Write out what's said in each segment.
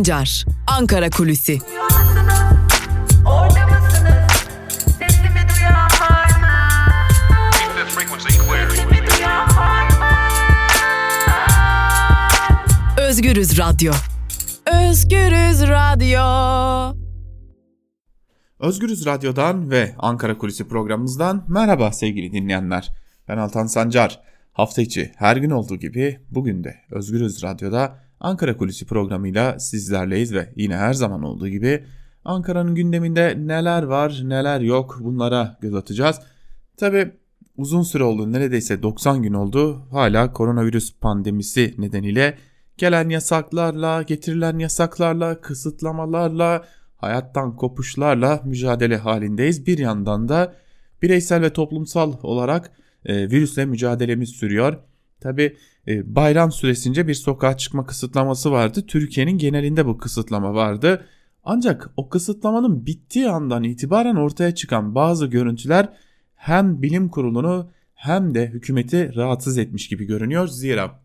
Sancar, Ankara Kulüsi. Özgürüz Radyo. Özgürüz Radyo. Özgürüz Radyo'dan ve Ankara Kulisi programımızdan merhaba sevgili dinleyenler. Ben Altan Sancar. Hafta içi her gün olduğu gibi bugün de Özgürüz Radyo'da Ankara Kulisi programıyla sizlerleyiz ve yine her zaman olduğu gibi Ankara'nın gündeminde neler var neler yok bunlara göz atacağız. Tabi uzun süre oldu neredeyse 90 gün oldu hala koronavirüs pandemisi nedeniyle gelen yasaklarla getirilen yasaklarla kısıtlamalarla hayattan kopuşlarla mücadele halindeyiz. Bir yandan da bireysel ve toplumsal olarak e, virüsle mücadelemiz sürüyor. Tabi e, bayram süresince bir sokağa çıkma kısıtlaması vardı. Türkiye'nin genelinde bu kısıtlama vardı. Ancak o kısıtlamanın bittiği andan itibaren ortaya çıkan bazı görüntüler hem bilim kurulunu hem de hükümeti rahatsız etmiş gibi görünüyor. Zira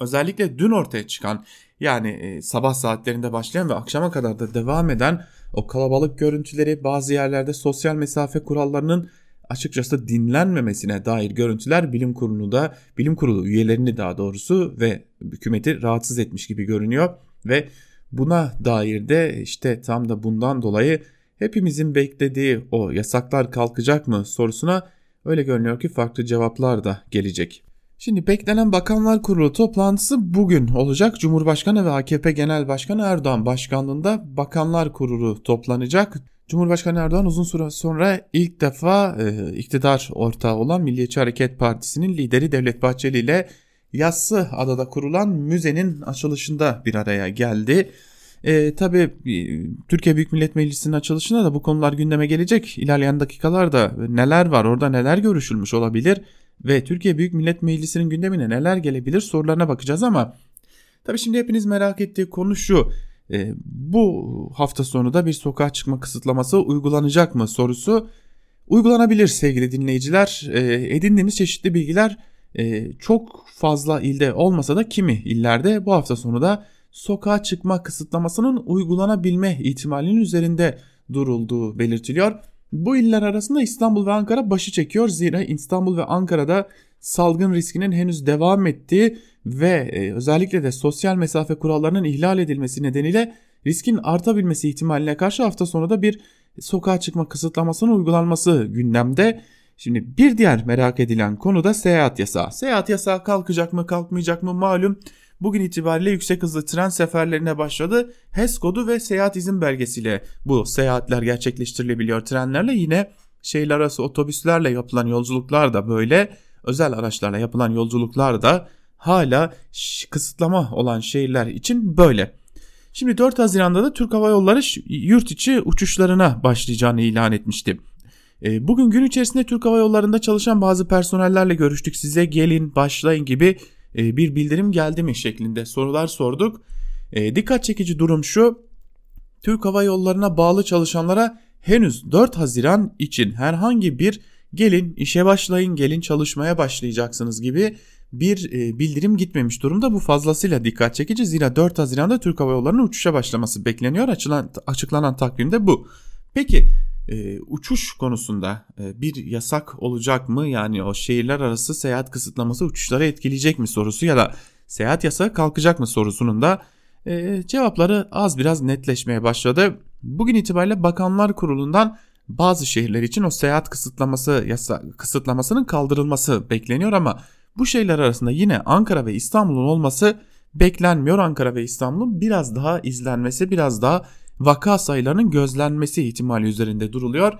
özellikle dün ortaya çıkan yani e, sabah saatlerinde başlayan ve akşama kadar da devam eden o kalabalık görüntüleri bazı yerlerde sosyal mesafe kurallarının açıkçası dinlenmemesine dair görüntüler bilim kurulu da bilim kurulu üyelerini daha doğrusu ve hükümeti rahatsız etmiş gibi görünüyor ve buna dair de işte tam da bundan dolayı hepimizin beklediği o yasaklar kalkacak mı sorusuna öyle görünüyor ki farklı cevaplar da gelecek. Şimdi beklenen Bakanlar Kurulu toplantısı bugün olacak. Cumhurbaşkanı ve AKP Genel Başkanı Erdoğan başkanlığında Bakanlar Kurulu toplanacak. Cumhurbaşkanı Erdoğan uzun süre sonra ilk defa e, iktidar ortağı olan Milliyetçi Hareket Partisi'nin lideri Devlet Bahçeli ile Yassı Adada kurulan müzenin açılışında bir araya geldi. E, tabii e, Türkiye Büyük Millet Meclisi'nin açılışında da bu konular gündeme gelecek. İlerleyen dakikalarda neler var orada neler görüşülmüş olabilir ve Türkiye Büyük Millet Meclisi'nin gündemine neler gelebilir sorularına bakacağız ama tabii şimdi hepiniz merak ettiği konu şu. E, bu hafta sonu da bir sokağa çıkma kısıtlaması uygulanacak mı sorusu uygulanabilir sevgili dinleyiciler. E, edindiğimiz çeşitli bilgiler e, çok fazla ilde olmasa da kimi illerde bu hafta sonu da sokağa çıkma kısıtlamasının uygulanabilme ihtimalinin üzerinde durulduğu belirtiliyor. Bu iller arasında İstanbul ve Ankara başı çekiyor. Zira İstanbul ve Ankara'da salgın riskinin henüz devam ettiği ve e, özellikle de sosyal mesafe kurallarının ihlal edilmesi nedeniyle riskin artabilmesi ihtimaline karşı hafta sonu da bir sokağa çıkma kısıtlamasının uygulanması gündemde. Şimdi bir diğer merak edilen konu da seyahat yasağı. Seyahat yasağı kalkacak mı kalkmayacak mı malum. Bugün itibariyle yüksek hızlı tren seferlerine başladı. HES kodu ve seyahat izin belgesiyle bu seyahatler gerçekleştirilebiliyor trenlerle. Yine şehirler arası otobüslerle yapılan yolculuklar da böyle özel araçlarla yapılan yolculuklar da hala kısıtlama olan şehirler için böyle. Şimdi 4 Haziran'da da Türk Hava Yolları yurt içi uçuşlarına başlayacağını ilan etmişti. E, bugün gün içerisinde Türk Hava Yolları'nda çalışan bazı personellerle görüştük. Size gelin başlayın gibi e, bir bildirim geldi mi şeklinde sorular sorduk. E, dikkat çekici durum şu. Türk Hava Yolları'na bağlı çalışanlara henüz 4 Haziran için herhangi bir gelin işe başlayın gelin çalışmaya başlayacaksınız gibi bir e, bildirim gitmemiş durumda. Bu fazlasıyla dikkat çekici zira 4 Haziran'da Türk Hava Yolları'nın uçuşa başlaması bekleniyor. Açılan, açıklanan takvimde bu. Peki e, uçuş konusunda e, bir yasak olacak mı? Yani o şehirler arası seyahat kısıtlaması uçuşları etkileyecek mi sorusu ya da seyahat yasağı kalkacak mı sorusunun da e, cevapları az biraz netleşmeye başladı. Bugün itibariyle Bakanlar Kurulu'ndan bazı şehirler için o seyahat kısıtlaması yasa, kısıtlamasının kaldırılması bekleniyor ama bu şehirler arasında yine Ankara ve İstanbul'un olması beklenmiyor. Ankara ve İstanbul'un biraz daha izlenmesi, biraz daha vaka sayılarının gözlenmesi ihtimali üzerinde duruluyor.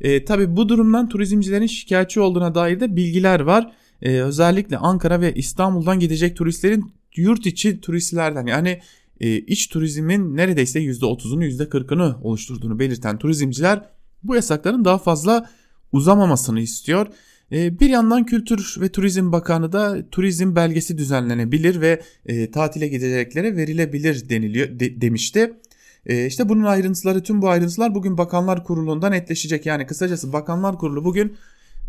E, Tabi bu durumdan turizmcilerin şikayetçi olduğuna dair de bilgiler var. E, özellikle Ankara ve İstanbul'dan gidecek turistlerin yurt içi turistlerden yani e, iç turizmin neredeyse %30'unu %40'ını oluşturduğunu belirten turizmciler bu yasakların daha fazla uzamamasını istiyor. E, bir yandan Kültür ve Turizm Bakanı da turizm belgesi düzenlenebilir ve e, tatile gideceklere verilebilir deniliyor de, demişti. E, işte bunun ayrıntıları tüm bu ayrıntılar bugün Bakanlar Kurulu'nda netleşecek. Yani kısacası Bakanlar Kurulu bugün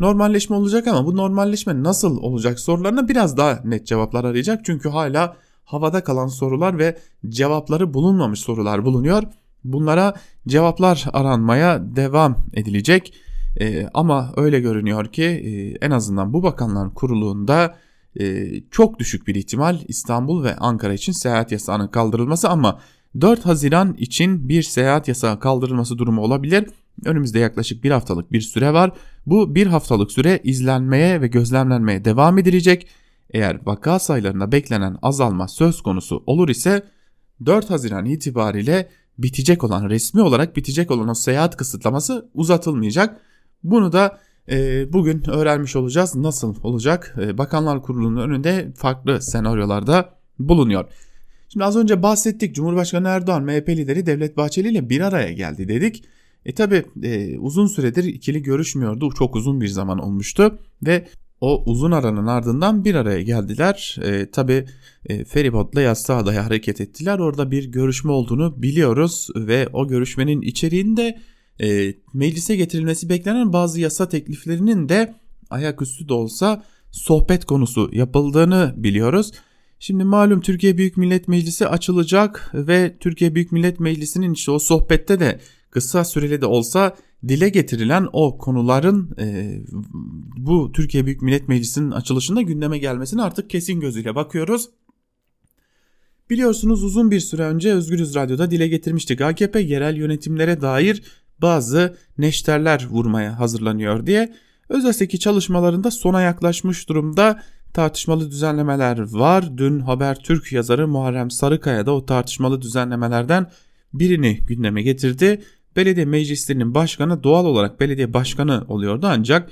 normalleşme olacak ama bu normalleşme nasıl olacak sorularına biraz daha net cevaplar arayacak. Çünkü hala havada kalan sorular ve cevapları bulunmamış sorular bulunuyor. Bunlara cevaplar aranmaya devam edilecek. E, ama öyle görünüyor ki e, en azından bu bakanların kuruluğunda e, çok düşük bir ihtimal İstanbul ve Ankara için seyahat yasağının kaldırılması ama 4 Haziran için bir seyahat yasağı kaldırılması durumu olabilir. Önümüzde yaklaşık bir haftalık bir süre var. Bu bir haftalık süre izlenmeye ve gözlemlenmeye devam edilecek. Eğer vaka sayılarında beklenen azalma söz konusu olur ise 4 Haziran itibariyle bitecek olan resmi olarak bitecek olan o seyahat kısıtlaması uzatılmayacak. Bunu da e, bugün öğrenmiş olacağız. Nasıl olacak? E, Bakanlar Kurulu'nun önünde farklı senaryolarda bulunuyor. Şimdi az önce bahsettik. Cumhurbaşkanı Erdoğan MHP lideri Devlet Bahçeli ile bir araya geldi dedik. E tabi e, uzun süredir ikili görüşmüyordu. Çok uzun bir zaman olmuştu ve o uzun aranın ardından bir araya geldiler. E, tabi e, feribotla Yassıada'ya hareket ettiler. Orada bir görüşme olduğunu biliyoruz ve o görüşmenin içeriğinde e, meclise getirilmesi beklenen bazı yasa tekliflerinin de ayaküstü de olsa sohbet konusu yapıldığını biliyoruz. Şimdi malum Türkiye Büyük Millet Meclisi açılacak ve Türkiye Büyük Millet Meclisi'nin işte o sohbette de kısa süreli de olsa dile getirilen o konuların e, bu Türkiye Büyük Millet Meclisi'nin açılışında gündeme gelmesini artık kesin gözüyle bakıyoruz. Biliyorsunuz uzun bir süre önce Özgürüz Radyo'da dile getirmiştik. AKP yerel yönetimlere dair bazı neşterler vurmaya hazırlanıyor diye. Özel'deki çalışmalarında sona yaklaşmış durumda tartışmalı düzenlemeler var. Dün Habertürk yazarı Muharrem Sarıkaya da o tartışmalı düzenlemelerden birini gündeme getirdi. Belediye meclislerinin başkanı doğal olarak belediye başkanı oluyordu ancak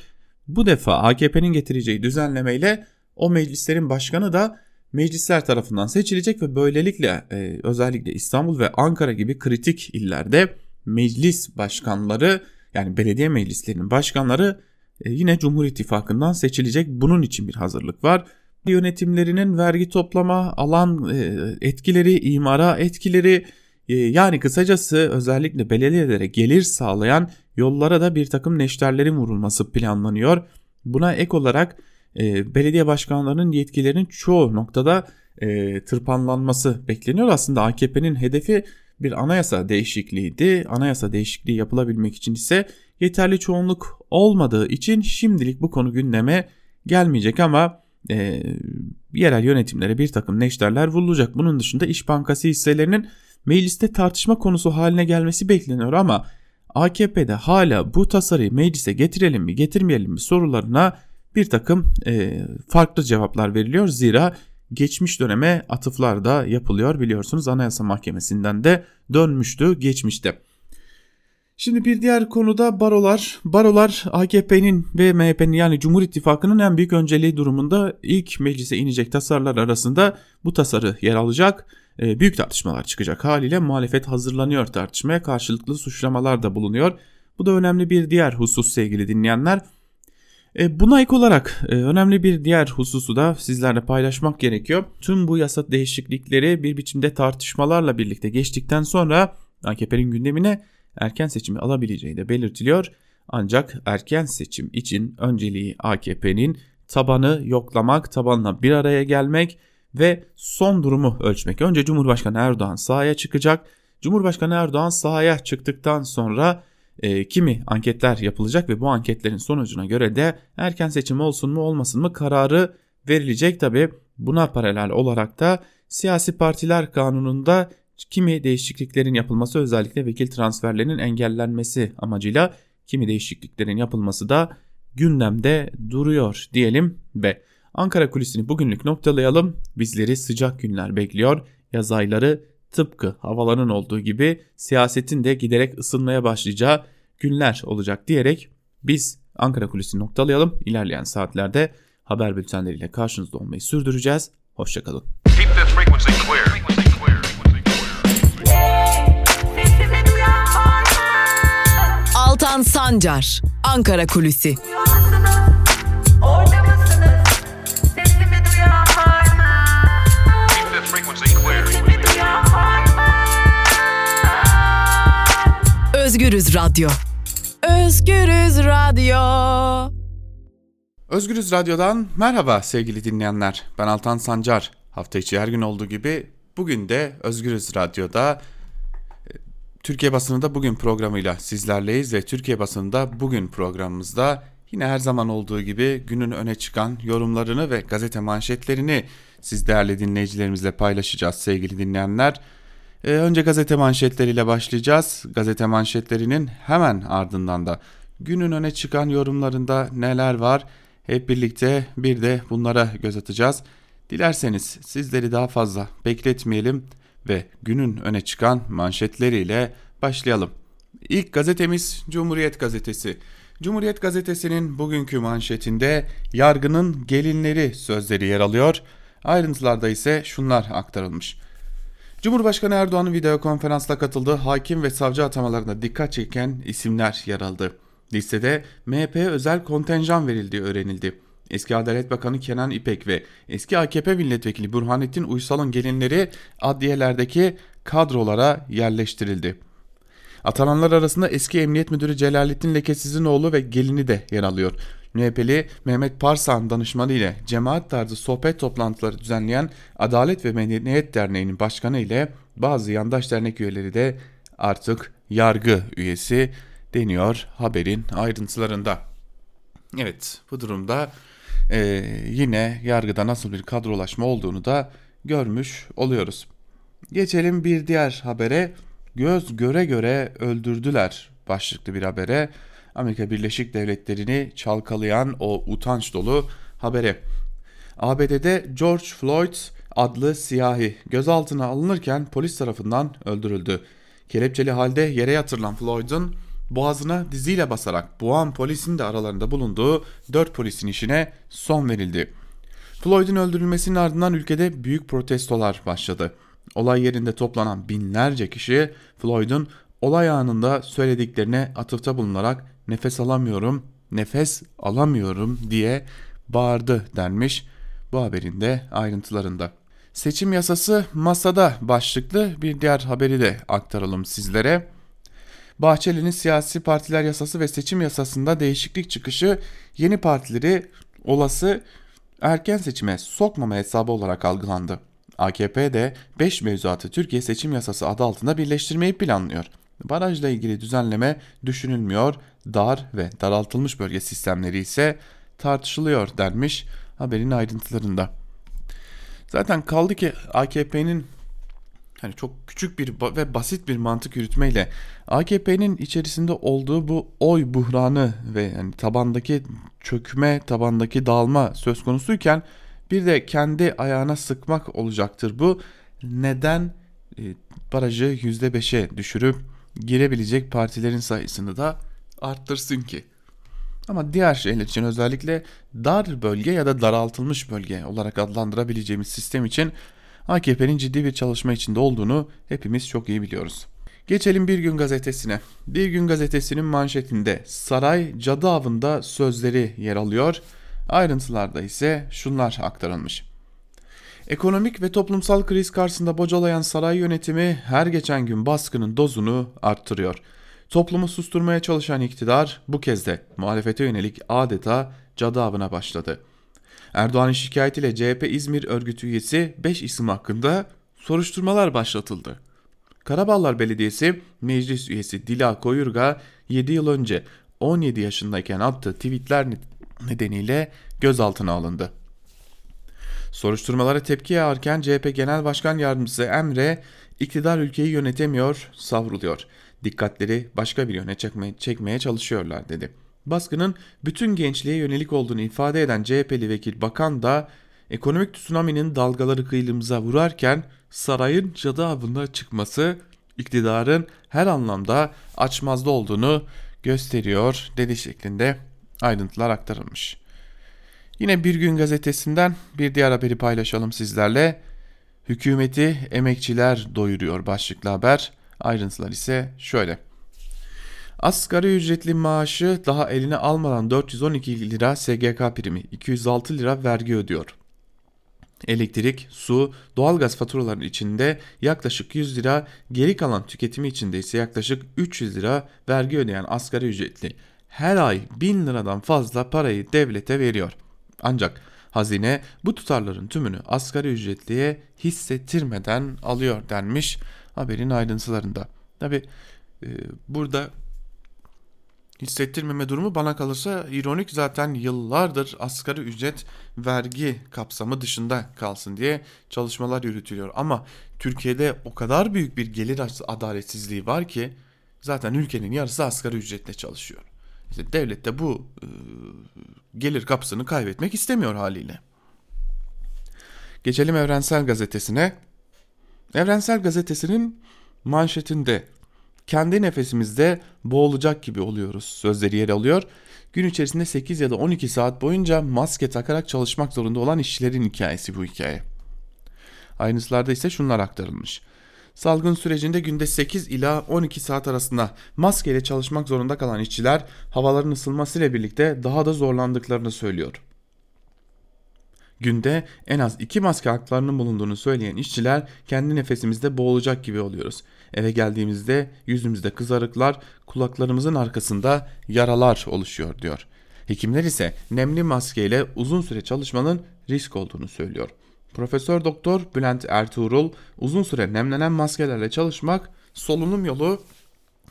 bu defa AKP'nin getireceği düzenlemeyle o meclislerin başkanı da meclisler tarafından seçilecek ve böylelikle e, özellikle İstanbul ve Ankara gibi kritik illerde meclis başkanları yani belediye meclislerinin başkanları e, yine Cumhur İttifakı'ndan seçilecek. Bunun için bir hazırlık var. Yönetimlerinin vergi toplama, alan e, etkileri, imara etkileri e, yani kısacası özellikle belediyelere gelir sağlayan yollara da bir takım neşterlerin vurulması planlanıyor. Buna ek olarak belediye başkanlarının yetkilerinin çoğu noktada tırpanlanması bekleniyor. Aslında AKP'nin hedefi bir anayasa değişikliğiydi. Anayasa değişikliği yapılabilmek için ise yeterli çoğunluk olmadığı için şimdilik bu konu gündeme gelmeyecek ama e, yerel yönetimlere bir takım neşterler vurulacak. Bunun dışında İş Bankası hisselerinin mecliste tartışma konusu haline gelmesi bekleniyor ama AKP'de hala bu tasarıyı meclise getirelim mi getirmeyelim mi sorularına bir takım e, farklı cevaplar veriliyor. Zira geçmiş döneme atıflar da yapılıyor biliyorsunuz Anayasa Mahkemesi'nden de dönmüştü geçmişte. Şimdi bir diğer konuda barolar. Barolar AKP'nin ve MHP'nin yani Cumhur İttifakı'nın en büyük önceliği durumunda ilk meclise inecek tasarılar arasında bu tasarı yer alacak. E, büyük tartışmalar çıkacak haliyle muhalefet hazırlanıyor tartışmaya karşılıklı suçlamalar da bulunuyor. Bu da önemli bir diğer husus sevgili dinleyenler. E, buna ek olarak e, önemli bir diğer hususu da sizlerle paylaşmak gerekiyor. Tüm bu yasa değişiklikleri bir biçimde tartışmalarla birlikte geçtikten sonra AKP'nin gündemine erken seçimi alabileceği de belirtiliyor. Ancak erken seçim için önceliği AKP'nin tabanı yoklamak, tabanla bir araya gelmek ve son durumu ölçmek. Önce Cumhurbaşkanı Erdoğan sahaya çıkacak. Cumhurbaşkanı Erdoğan sahaya çıktıktan sonra e, kimi anketler yapılacak ve bu anketlerin sonucuna göre de erken seçim olsun mu olmasın mı kararı verilecek. Tabi buna paralel olarak da siyasi partiler kanununda kimi değişikliklerin yapılması özellikle vekil transferlerinin engellenmesi amacıyla kimi değişikliklerin yapılması da gündemde duruyor diyelim ve Ankara kulisini bugünlük noktalayalım. Bizleri sıcak günler bekliyor. Yaz ayları tıpkı havaların olduğu gibi siyasetin de giderek ısınmaya başlayacağı günler olacak diyerek biz Ankara kulisini noktalayalım. İlerleyen saatlerde haber bültenleriyle karşınızda olmayı sürdüreceğiz. Hoşçakalın. Altan Sancar, Ankara Kulüsi. Özgürüz Radyo. Özgürüz Radyo. Özgürüz Radyo'dan merhaba sevgili dinleyenler. Ben Altan Sancar. Hafta içi her gün olduğu gibi bugün de Özgürüz Radyo'da e, Türkiye basınında bugün programıyla sizlerleyiz ve Türkiye basınında bugün programımızda yine her zaman olduğu gibi günün öne çıkan yorumlarını ve gazete manşetlerini siz değerli dinleyicilerimizle paylaşacağız sevgili dinleyenler. Ee, önce gazete manşetleriyle başlayacağız. Gazete manşetlerinin hemen ardından da günün öne çıkan yorumlarında neler var hep birlikte bir de bunlara göz atacağız. Dilerseniz sizleri daha fazla bekletmeyelim ve günün öne çıkan manşetleriyle başlayalım. İlk gazetemiz Cumhuriyet Gazetesi. Cumhuriyet Gazetesi'nin bugünkü manşetinde yargının gelinleri sözleri yer alıyor. Ayrıntılarda ise şunlar aktarılmış. Cumhurbaşkanı Erdoğan'ın video konferansla katıldığı hakim ve savcı atamalarında dikkat çeken isimler yer aldı. Listede MHP'ye özel kontenjan verildiği öğrenildi. Eski Adalet Bakanı Kenan İpek ve eski AKP milletvekili Burhanettin Uysal'ın gelinleri adliyelerdeki kadrolara yerleştirildi. Atananlar arasında eski Emniyet Müdürü Celalettin Lekesiz'in oğlu ve gelini de yer alıyor. MHP'li Mehmet Parsan danışmanı ile cemaat tarzı sohbet toplantıları düzenleyen Adalet ve Medeniyet Derneği'nin başkanı ile bazı yandaş dernek üyeleri de artık yargı üyesi deniyor haberin ayrıntılarında. Evet bu durumda e, yine yargıda nasıl bir kadrolaşma olduğunu da görmüş oluyoruz. Geçelim bir diğer habere göz göre göre öldürdüler başlıklı bir habere. Amerika Birleşik Devletleri'ni çalkalayan o utanç dolu habere. ABD'de George Floyd adlı siyahi gözaltına alınırken polis tarafından öldürüldü. Kelepçeli halde yere yatırılan Floyd'un boğazına diziyle basarak boğan polisin de aralarında bulunduğu 4 polisin işine son verildi. Floyd'un öldürülmesinin ardından ülkede büyük protestolar başladı. Olay yerinde toplanan binlerce kişi Floyd'un olay anında söylediklerine atıfta bulunarak nefes alamıyorum, nefes alamıyorum diye bağırdı denmiş bu haberin de ayrıntılarında. Seçim yasası masada başlıklı bir diğer haberi de aktaralım sizlere. Bahçeli'nin siyasi partiler yasası ve seçim yasasında değişiklik çıkışı yeni partileri olası erken seçime sokmama hesabı olarak algılandı. AKP de 5 mevzuatı Türkiye seçim yasası adı altında birleştirmeyi planlıyor. Barajla ilgili düzenleme düşünülmüyor, dar ve daraltılmış bölge sistemleri ise tartışılıyor denmiş haberin ayrıntılarında. Zaten kaldı ki AKP'nin hani çok küçük bir ve basit bir mantık yürütmeyle AKP'nin içerisinde olduğu bu oy buhranı ve yani tabandaki çökme, tabandaki dağılma söz konusuyken bir de kendi ayağına sıkmak olacaktır bu. Neden e, barajı %5'e düşürüp girebilecek partilerin sayısını da arttırsın ki? Ama diğer şeyler için özellikle dar bölge ya da daraltılmış bölge olarak adlandırabileceğimiz sistem için AKP'nin ciddi bir çalışma içinde olduğunu hepimiz çok iyi biliyoruz. Geçelim Bir Gün Gazetesi'ne. Bir Gün Gazetesi'nin manşetinde saray cadı avında sözleri yer alıyor. Ayrıntılarda ise şunlar aktarılmış. Ekonomik ve toplumsal kriz karşısında bocalayan saray yönetimi her geçen gün baskının dozunu arttırıyor. Toplumu susturmaya çalışan iktidar bu kez de muhalefete yönelik adeta cadı avına başladı. Erdoğan'ın şikayetiyle CHP İzmir örgütü üyesi 5 isim hakkında soruşturmalar başlatıldı. Karaballar Belediyesi meclis üyesi Dila Koyurga 7 yıl önce 17 yaşındayken attığı tweetler nedeniyle gözaltına alındı. Soruşturmalara tepki yağarken CHP Genel Başkan Yardımcısı Emre iktidar ülkeyi yönetemiyor, savruluyor. Dikkatleri başka bir yöne çekmeye, çekmeye çalışıyorlar dedi. Baskının bütün gençliğe yönelik olduğunu ifade eden CHP'li vekil bakan da ekonomik tsunami'nin dalgaları kıyılımıza vurarken sarayın cadı avına çıkması iktidarın her anlamda açmazda olduğunu gösteriyor dedi şeklinde ayrıntılar aktarılmış. Yine Bir Gün gazetesinden bir diğer haberi paylaşalım sizlerle. Hükümeti emekçiler doyuruyor başlıklı haber. Ayrıntılar ise şöyle. Asgari ücretli maaşı daha eline almadan 412 lira SGK primi, 206 lira vergi ödüyor. Elektrik, su, doğalgaz faturalarının içinde yaklaşık 100 lira, geri kalan tüketimi içinde ise yaklaşık 300 lira vergi ödeyen asgari ücretli her ay 1000 liradan fazla parayı devlete veriyor. Ancak Hazine bu tutarların tümünü asgari ücretliye hissettirmeden alıyor denmiş haberin ayrıntılarında. Tabi e, burada hissettirmeme durumu bana kalırsa ironik zaten yıllardır asgari ücret vergi kapsamı dışında kalsın diye çalışmalar yürütülüyor. Ama Türkiye'de o kadar büyük bir gelir adaletsizliği var ki zaten ülkenin yarısı asgari ücretle çalışıyor. İşte devlet de bu e, gelir kapısını kaybetmek istemiyor haliyle. Geçelim Evrensel Gazetesi'ne. Evrensel Gazetesi'nin manşetinde kendi nefesimizde boğulacak gibi oluyoruz sözleri yer alıyor. Gün içerisinde 8 ya da 12 saat boyunca maske takarak çalışmak zorunda olan işçilerin hikayesi bu hikaye. Ayrıntılarda ise şunlar aktarılmış. Salgın sürecinde günde 8 ila 12 saat arasında maskeyle çalışmak zorunda kalan işçiler havaların ısınmasıyla birlikte daha da zorlandıklarını söylüyor. Günde en az 2 maske haklarının bulunduğunu söyleyen işçiler kendi nefesimizde boğulacak gibi oluyoruz. Eve geldiğimizde yüzümüzde kızarıklar, kulaklarımızın arkasında yaralar oluşuyor diyor. Hekimler ise nemli maskeyle uzun süre çalışmanın risk olduğunu söylüyor. Profesör Doktor Bülent Ertuğrul uzun süre nemlenen maskelerle çalışmak solunum yolu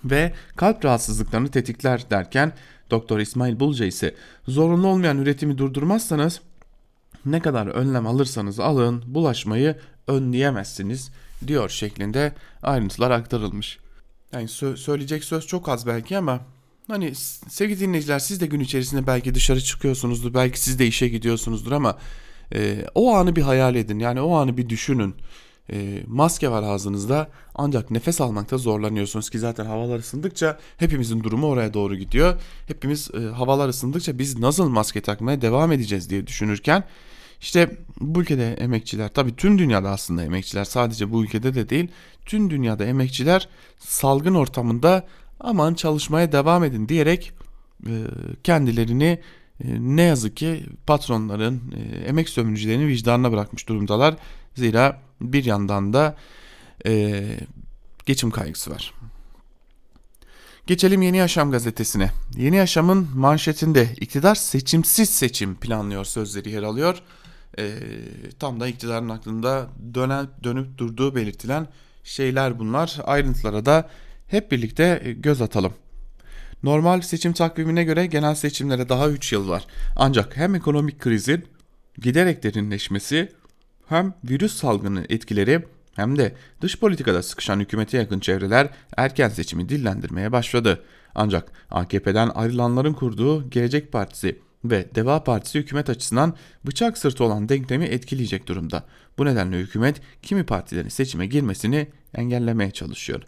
ve kalp rahatsızlıklarını tetikler derken Doktor İsmail Bulca ise zorunlu olmayan üretimi durdurmazsanız ne kadar önlem alırsanız alın bulaşmayı önleyemezsiniz diyor şeklinde ayrıntılar aktarılmış. Yani sö- söyleyecek söz çok az belki ama hani sevgili dinleyiciler siz de gün içerisinde belki dışarı çıkıyorsunuzdur belki siz de işe gidiyorsunuzdur ama e, o anı bir hayal edin yani o anı bir düşünün. E, maske var ağzınızda ancak nefes almakta zorlanıyorsunuz ki zaten havalar ısındıkça hepimizin durumu oraya doğru gidiyor. Hepimiz e, havalar ısındıkça biz nasıl maske takmaya devam edeceğiz diye düşünürken işte bu ülkede emekçiler tabi tüm dünyada aslında emekçiler sadece bu ülkede de değil tüm dünyada emekçiler salgın ortamında aman çalışmaya devam edin diyerek e, kendilerini e, ne yazık ki patronların e, emek sömürücülerinin vicdanına bırakmış durumdalar. Zira bir yandan da geçim kaygısı var. Geçelim Yeni Yaşam gazetesine. Yeni Yaşam'ın manşetinde iktidar seçimsiz seçim planlıyor sözleri yer alıyor e, tam da iktidarın aklında dönen, dönüp durduğu belirtilen şeyler bunlar. Ayrıntılara da hep birlikte e, göz atalım. Normal seçim takvimine göre genel seçimlere daha 3 yıl var. Ancak hem ekonomik krizin giderek derinleşmesi hem virüs salgını etkileri hem de dış politikada sıkışan hükümete yakın çevreler erken seçimi dillendirmeye başladı. Ancak AKP'den ayrılanların kurduğu Gelecek Partisi ve Deva Partisi hükümet açısından bıçak sırtı olan denklemi etkileyecek durumda. Bu nedenle hükümet kimi partilerin seçime girmesini engellemeye çalışıyor.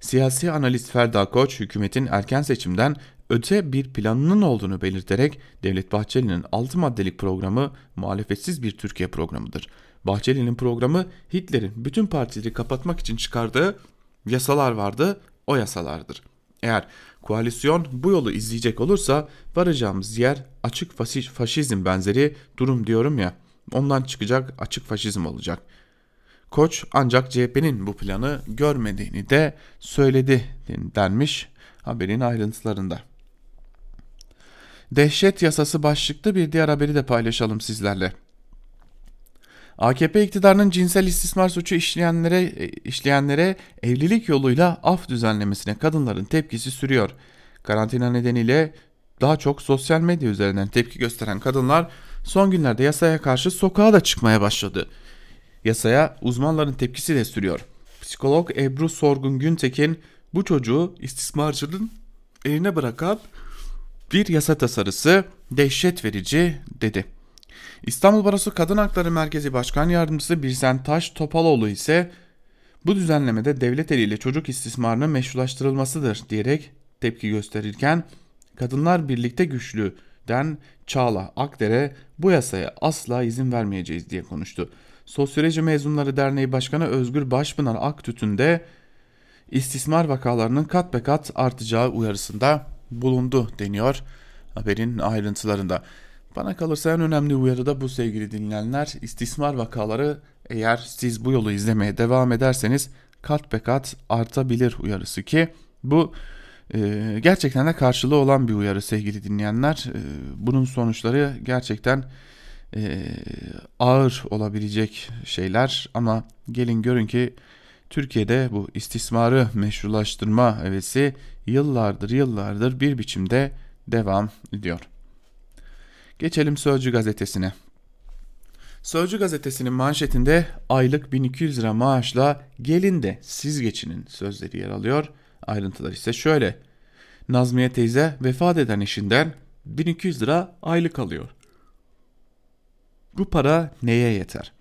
Siyasi analist Ferda Koç hükümetin erken seçimden öte bir planının olduğunu belirterek Devlet Bahçeli'nin 6 maddelik programı muhalefetsiz bir Türkiye programıdır. Bahçeli'nin programı Hitler'in bütün partileri kapatmak için çıkardığı yasalar vardı, o yasalardır. Eğer Koalisyon bu yolu izleyecek olursa varacağımız yer açık faşizm benzeri durum diyorum ya ondan çıkacak açık faşizm olacak. Koç ancak CHP'nin bu planı görmediğini de söyledi denmiş haberin ayrıntılarında. Dehşet yasası başlıklı bir diğer haberi de paylaşalım sizlerle. AKP iktidarının cinsel istismar suçu işleyenlere işleyenlere evlilik yoluyla af düzenlemesine kadınların tepkisi sürüyor. Karantina nedeniyle daha çok sosyal medya üzerinden tepki gösteren kadınlar son günlerde yasaya karşı sokağa da çıkmaya başladı. Yasaya uzmanların tepkisi de sürüyor. Psikolog Ebru Sorgun Güntekin bu çocuğu istismarcının eline bırakan bir yasa tasarısı dehşet verici dedi. İstanbul Barosu Kadın Hakları Merkezi Başkan Yardımcısı Birsen Taş Topaloğlu ise bu düzenlemede devlet eliyle çocuk istismarının meşrulaştırılmasıdır diyerek tepki gösterirken Kadınlar Birlikte Güçlü'den Çağla Akder'e bu yasaya asla izin vermeyeceğiz diye konuştu. Sosyoloji Mezunları Derneği Başkanı Özgür Başpınar Aktüt'ün de istismar vakalarının kat be kat artacağı uyarısında bulundu deniyor haberin ayrıntılarında. Bana kalırsa en önemli uyarı da bu sevgili dinleyenler. İstismar vakaları eğer siz bu yolu izlemeye devam ederseniz kat be kat artabilir uyarısı ki bu e, gerçekten de karşılığı olan bir uyarı sevgili dinleyenler. E, bunun sonuçları gerçekten e, ağır olabilecek şeyler ama gelin görün ki Türkiye'de bu istismarı meşrulaştırma hevesi yıllardır yıllardır bir biçimde devam ediyor. Geçelim Sözcü gazetesine. Sözcü gazetesinin manşetinde aylık 1200 lira maaşla gelin de siz geçinin sözleri yer alıyor. Ayrıntılar ise şöyle. Nazmiye teyze vefat eden eşinden 1200 lira aylık alıyor. Bu para neye yeter?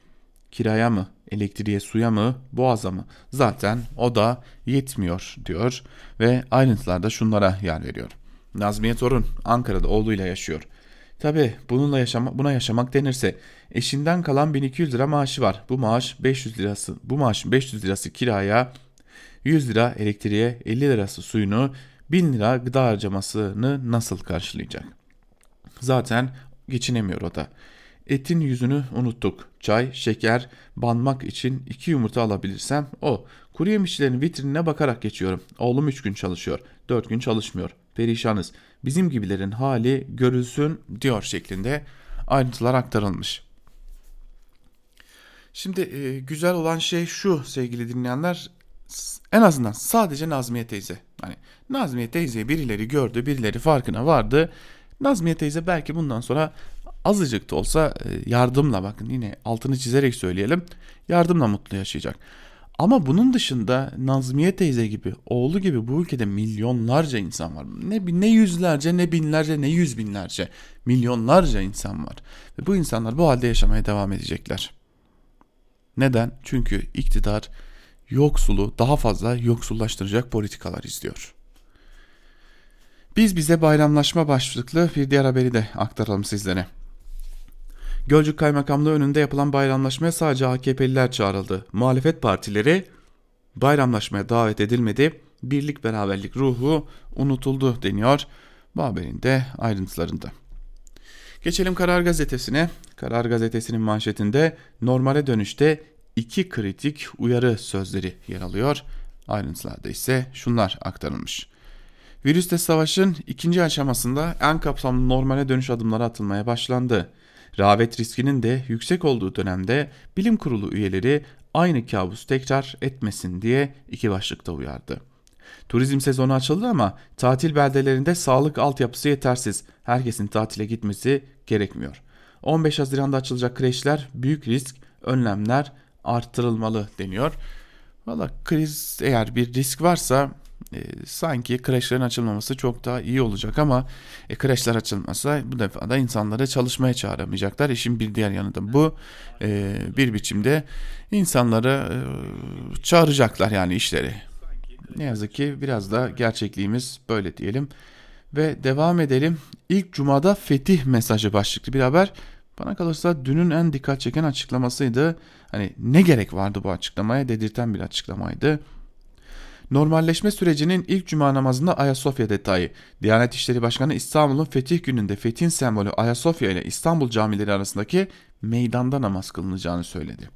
Kiraya mı, elektriğe, suya mı, boğaza mı? Zaten o da yetmiyor diyor ve ayrıntılarda şunlara yer veriyor. Nazmiye Torun Ankara'da oğluyla yaşıyor. Tabi bununla yaşama, buna yaşamak denirse eşinden kalan 1200 lira maaşı var. Bu maaş 500 lirası. Bu maaşın 500 lirası kiraya, 100 lira elektriğe, 50 lirası suyunu, 1000 lira gıda harcamasını nasıl karşılayacak? Zaten geçinemiyor o da. Etin yüzünü unuttuk. Çay, şeker, banmak için iki yumurta alabilirsem o. Kuru yemişçilerin vitrinine bakarak geçiyorum. Oğlum üç gün çalışıyor. dört gün çalışmıyor. Perişanız. Bizim gibilerin hali görülsün diyor şeklinde ayrıntılar aktarılmış. Şimdi e, güzel olan şey şu sevgili dinleyenler en azından sadece Nazmiye teyze. Hani Nazmiye teyze birileri gördü, birileri farkına vardı. Nazmiye teyze belki bundan sonra azıcık da olsa e, yardımla bakın yine altını çizerek söyleyelim yardımla mutlu yaşayacak. Ama bunun dışında Nazmiye teyze gibi, oğlu gibi bu ülkede milyonlarca insan var. Ne, ne yüzlerce, ne binlerce, ne yüz binlerce, milyonlarca insan var. Ve bu insanlar bu halde yaşamaya devam edecekler. Neden? Çünkü iktidar yoksulu daha fazla yoksullaştıracak politikalar izliyor. Biz bize bayramlaşma başlıklı bir diğer haberi de aktaralım sizlere. Gölcük Kaymakamlığı önünde yapılan bayramlaşmaya sadece AKP'liler çağrıldı. Muhalefet partileri bayramlaşmaya davet edilmedi. Birlik beraberlik ruhu unutuldu deniyor bu haberin de ayrıntılarında. Geçelim Karar Gazetesi'ne. Karar Gazetesi'nin manşetinde normale dönüşte iki kritik uyarı sözleri yer alıyor. Ayrıntılarda ise şunlar aktarılmış. Virüste savaşın ikinci aşamasında en kapsamlı normale dönüş adımları atılmaya başlandı. Rağbet riskinin de yüksek olduğu dönemde bilim kurulu üyeleri aynı kabus tekrar etmesin diye iki başlıkta uyardı. Turizm sezonu açıldı ama tatil beldelerinde sağlık altyapısı yetersiz. Herkesin tatile gitmesi gerekmiyor. 15 Haziran'da açılacak kreşler büyük risk, önlemler arttırılmalı deniyor. Valla kriz eğer bir risk varsa e, sanki kreşlerin açılmaması çok daha iyi olacak ama e, kreşler açılmasa bu defa da insanları çalışmaya çağıramayacaklar. İşin bir diğer yanı da bu e, bir biçimde insanları e, çağıracaklar yani işleri. Ne yazık ki biraz da gerçekliğimiz böyle diyelim. Ve devam edelim. İlk cumada fetih mesajı başlıklı bir haber. Bana kalırsa dünün en dikkat çeken açıklamasıydı. Hani ne gerek vardı bu açıklamaya dedirten bir açıklamaydı. Normalleşme sürecinin ilk cuma namazında Ayasofya detayı. Diyanet İşleri Başkanı İstanbul'un fetih gününde fethin sembolü Ayasofya ile İstanbul camileri arasındaki meydanda namaz kılınacağını söyledi.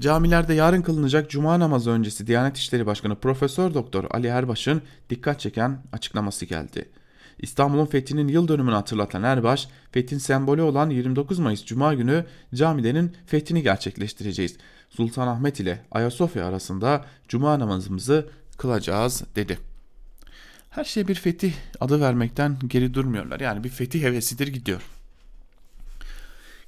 Camilerde yarın kılınacak cuma namazı öncesi Diyanet İşleri Başkanı Profesör Doktor Ali Erbaş'ın dikkat çeken açıklaması geldi. İstanbul'un fethinin yıl dönümünü hatırlatan Erbaş, fethin sembolü olan 29 Mayıs Cuma günü camilerin fethini gerçekleştireceğiz. Sultanahmet ile Ayasofya arasında cuma namazımızı kılacağız dedi. Her şey bir fetih adı vermekten geri durmuyorlar. Yani bir fetih hevesidir gidiyor.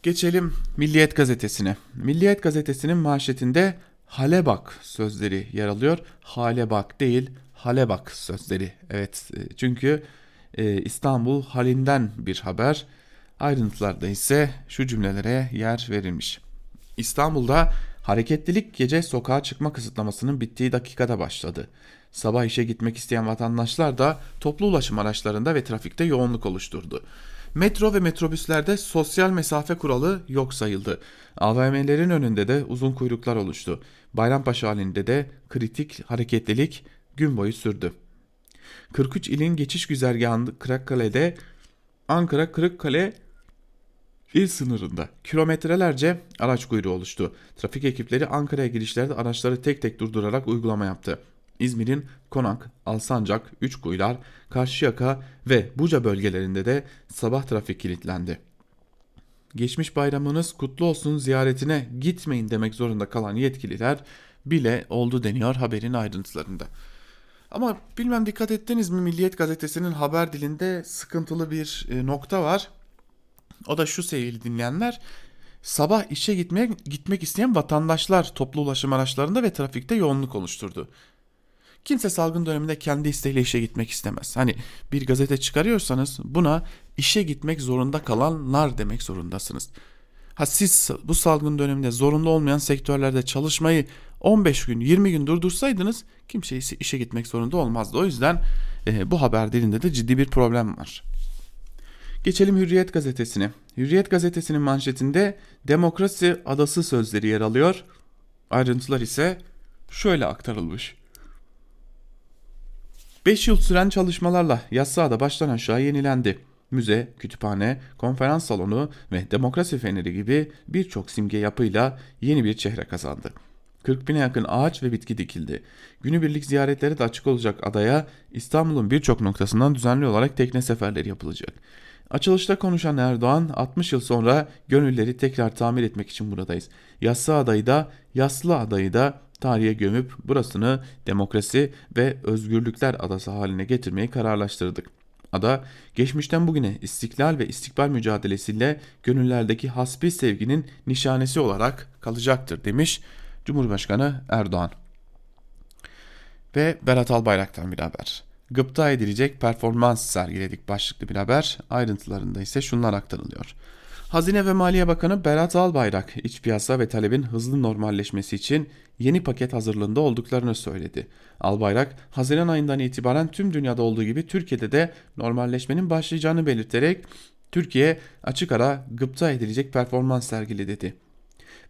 Geçelim Milliyet gazetesine. Milliyet gazetesinin manşetinde hale bak sözleri yer alıyor. Hale bak değil hale bak sözleri. Evet e, çünkü e, İstanbul halinden bir haber. Ayrıntılarda ise şu cümlelere yer verilmiş. İstanbul'da Hareketlilik gece sokağa çıkma kısıtlamasının bittiği dakikada başladı. Sabah işe gitmek isteyen vatandaşlar da toplu ulaşım araçlarında ve trafikte yoğunluk oluşturdu. Metro ve metrobüslerde sosyal mesafe kuralı yok sayıldı. AVM'lerin önünde de uzun kuyruklar oluştu. Bayrampaşa halinde de kritik hareketlilik gün boyu sürdü. 43 ilin geçiş güzergahı Kırıkkale'de Ankara Kırıkkale İl sınırında kilometrelerce araç kuyruğu oluştu. Trafik ekipleri Ankara'ya girişlerde araçları tek tek durdurarak uygulama yaptı. İzmir'in Konak, Alsancak, Üçkuyular, Karşıyaka ve Buca bölgelerinde de sabah trafik kilitlendi. geçmiş bayramınız kutlu olsun ziyaretine gitmeyin demek zorunda kalan yetkililer bile oldu deniyor haberin ayrıntılarında. Ama bilmem dikkat ettiniz mi Milliyet gazetesinin haber dilinde sıkıntılı bir e, nokta var. O da şu sevgili dinleyenler. Sabah işe gitmek, gitmek isteyen vatandaşlar toplu ulaşım araçlarında ve trafikte yoğunluk oluşturdu. Kimse salgın döneminde kendi isteğiyle işe gitmek istemez. Hani bir gazete çıkarıyorsanız buna işe gitmek zorunda kalanlar demek zorundasınız. Ha siz bu salgın döneminde zorunlu olmayan sektörlerde çalışmayı 15 gün 20 gün durdursaydınız kimse işe gitmek zorunda olmazdı. O yüzden e, bu haber dilinde de ciddi bir problem var. Geçelim Hürriyet gazetesine. Hürriyet gazetesinin manşetinde demokrasi adası sözleri yer alıyor. Ayrıntılar ise şöyle aktarılmış. 5 yıl süren çalışmalarla Yassıada baştan aşağı yenilendi. Müze, kütüphane, konferans salonu ve demokrasi feneri gibi birçok simge yapıyla yeni bir çehre kazandı. 40 bine yakın ağaç ve bitki dikildi. Günübirlik ziyaretleri de açık olacak adaya İstanbul'un birçok noktasından düzenli olarak tekne seferleri yapılacak. Açılışta konuşan Erdoğan 60 yıl sonra gönülleri tekrar tamir etmek için buradayız. Yassı adayı da Yaslı adayı da tarihe gömüp burasını demokrasi ve özgürlükler adası haline getirmeyi kararlaştırdık. Ada geçmişten bugüne istiklal ve istikbal mücadelesiyle gönüllerdeki hasbi sevginin nişanesi olarak kalacaktır demiş Cumhurbaşkanı Erdoğan. Ve Berat Albayrak'tan bir haber. Gıpta edilecek performans sergiledik başlıklı bir haber. Ayrıntılarında ise şunlar aktarılıyor. Hazine ve Maliye Bakanı Berat Albayrak iç piyasa ve talebin hızlı normalleşmesi için yeni paket hazırlığında olduklarını söyledi. Albayrak, Haziran ayından itibaren tüm dünyada olduğu gibi Türkiye'de de normalleşmenin başlayacağını belirterek Türkiye açık ara gıpta edilecek performans sergiledi dedi.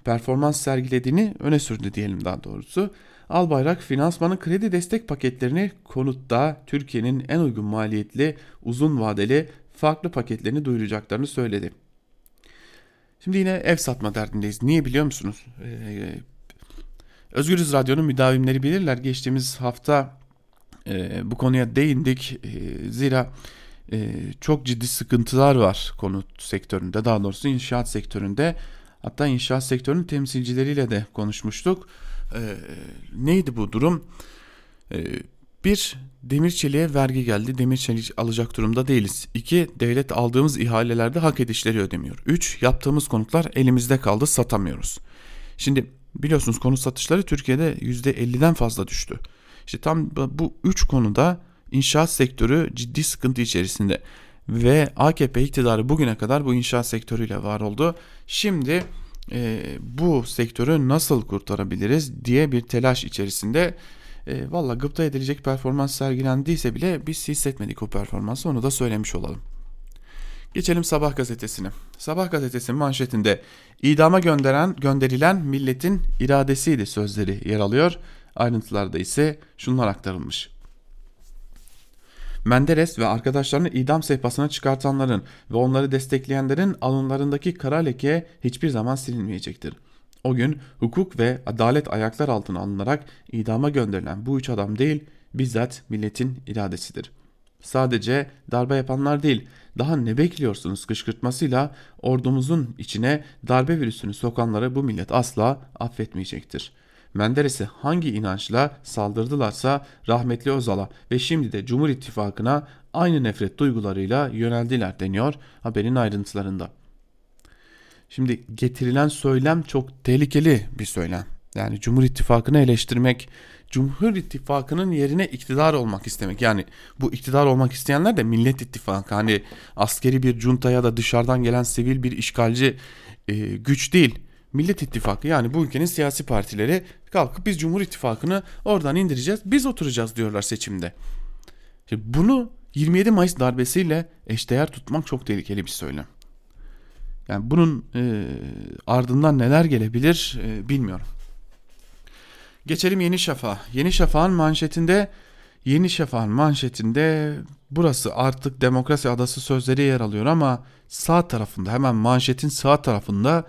Performans sergilediğini öne sürdü diyelim daha doğrusu. Albayrak finansmanın kredi destek paketlerini konutta Türkiye'nin en uygun maliyetli uzun vadeli farklı paketlerini duyuracaklarını söyledi. Şimdi yine ev satma derdindeyiz. Niye biliyor musunuz? Ee, Özgürüz Radyo'nun müdavimleri bilirler. Geçtiğimiz hafta e, bu konuya değindik. E, zira e, çok ciddi sıkıntılar var konut sektöründe. Daha doğrusu inşaat sektöründe. Hatta inşaat sektörünün temsilcileriyle de konuşmuştuk. E, neydi bu durum? E, bir, demir çeliğe vergi geldi. Demir çelik alacak durumda değiliz. İki, devlet aldığımız ihalelerde hak edişleri ödemiyor. Üç, yaptığımız konutlar elimizde kaldı satamıyoruz. Şimdi biliyorsunuz konut satışları Türkiye'de %50'den fazla düştü. İşte tam bu üç konuda inşaat sektörü ciddi sıkıntı içerisinde. Ve AKP iktidarı bugüne kadar bu inşaat sektörüyle var oldu. Şimdi e, bu sektörü nasıl kurtarabiliriz diye bir telaş içerisinde e, valla gıpta edilecek performans sergilendiyse bile biz hissetmedik o performansı onu da söylemiş olalım. Geçelim Sabah gazetesine. Sabah gazetesinin manşetinde idama gönderen gönderilen milletin iradesiydi sözleri yer alıyor. Ayrıntılarda ise şunlar aktarılmış. Menderes ve arkadaşlarını idam sehpasına çıkartanların ve onları destekleyenlerin alınlarındaki kara leke hiçbir zaman silinmeyecektir. O gün hukuk ve adalet ayaklar altına alınarak idama gönderilen bu üç adam değil, bizzat milletin iradesidir. Sadece darbe yapanlar değil, daha ne bekliyorsunuz kışkırtmasıyla ordumuzun içine darbe virüsünü sokanları bu millet asla affetmeyecektir. Menderes'e hangi inançla saldırdılarsa rahmetli Özal'a ve şimdi de Cumhur İttifakı'na aynı nefret duygularıyla yöneldiler deniyor haberin ayrıntılarında. Şimdi getirilen söylem çok tehlikeli bir söylem. Yani Cumhur İttifakı'nı eleştirmek, Cumhur İttifakı'nın yerine iktidar olmak istemek. Yani bu iktidar olmak isteyenler de Millet İttifakı. Hani askeri bir junta ya da dışarıdan gelen sivil bir işgalci e, güç değil. Millet İttifakı yani bu ülkenin siyasi partileri kalkıp biz Cumhur İttifakı'nı oradan indireceğiz. Biz oturacağız diyorlar seçimde. Şimdi bunu 27 Mayıs darbesiyle eşdeğer tutmak çok tehlikeli bir söylem. Yani bunun e, ardından neler gelebilir e, bilmiyorum. Geçelim Yeni Şafak'a. Yeni Şafak'ın manşetinde Yeni Şafak'ın manşetinde burası artık demokrasi adası sözleri yer alıyor ama sağ tarafında hemen manşetin sağ tarafında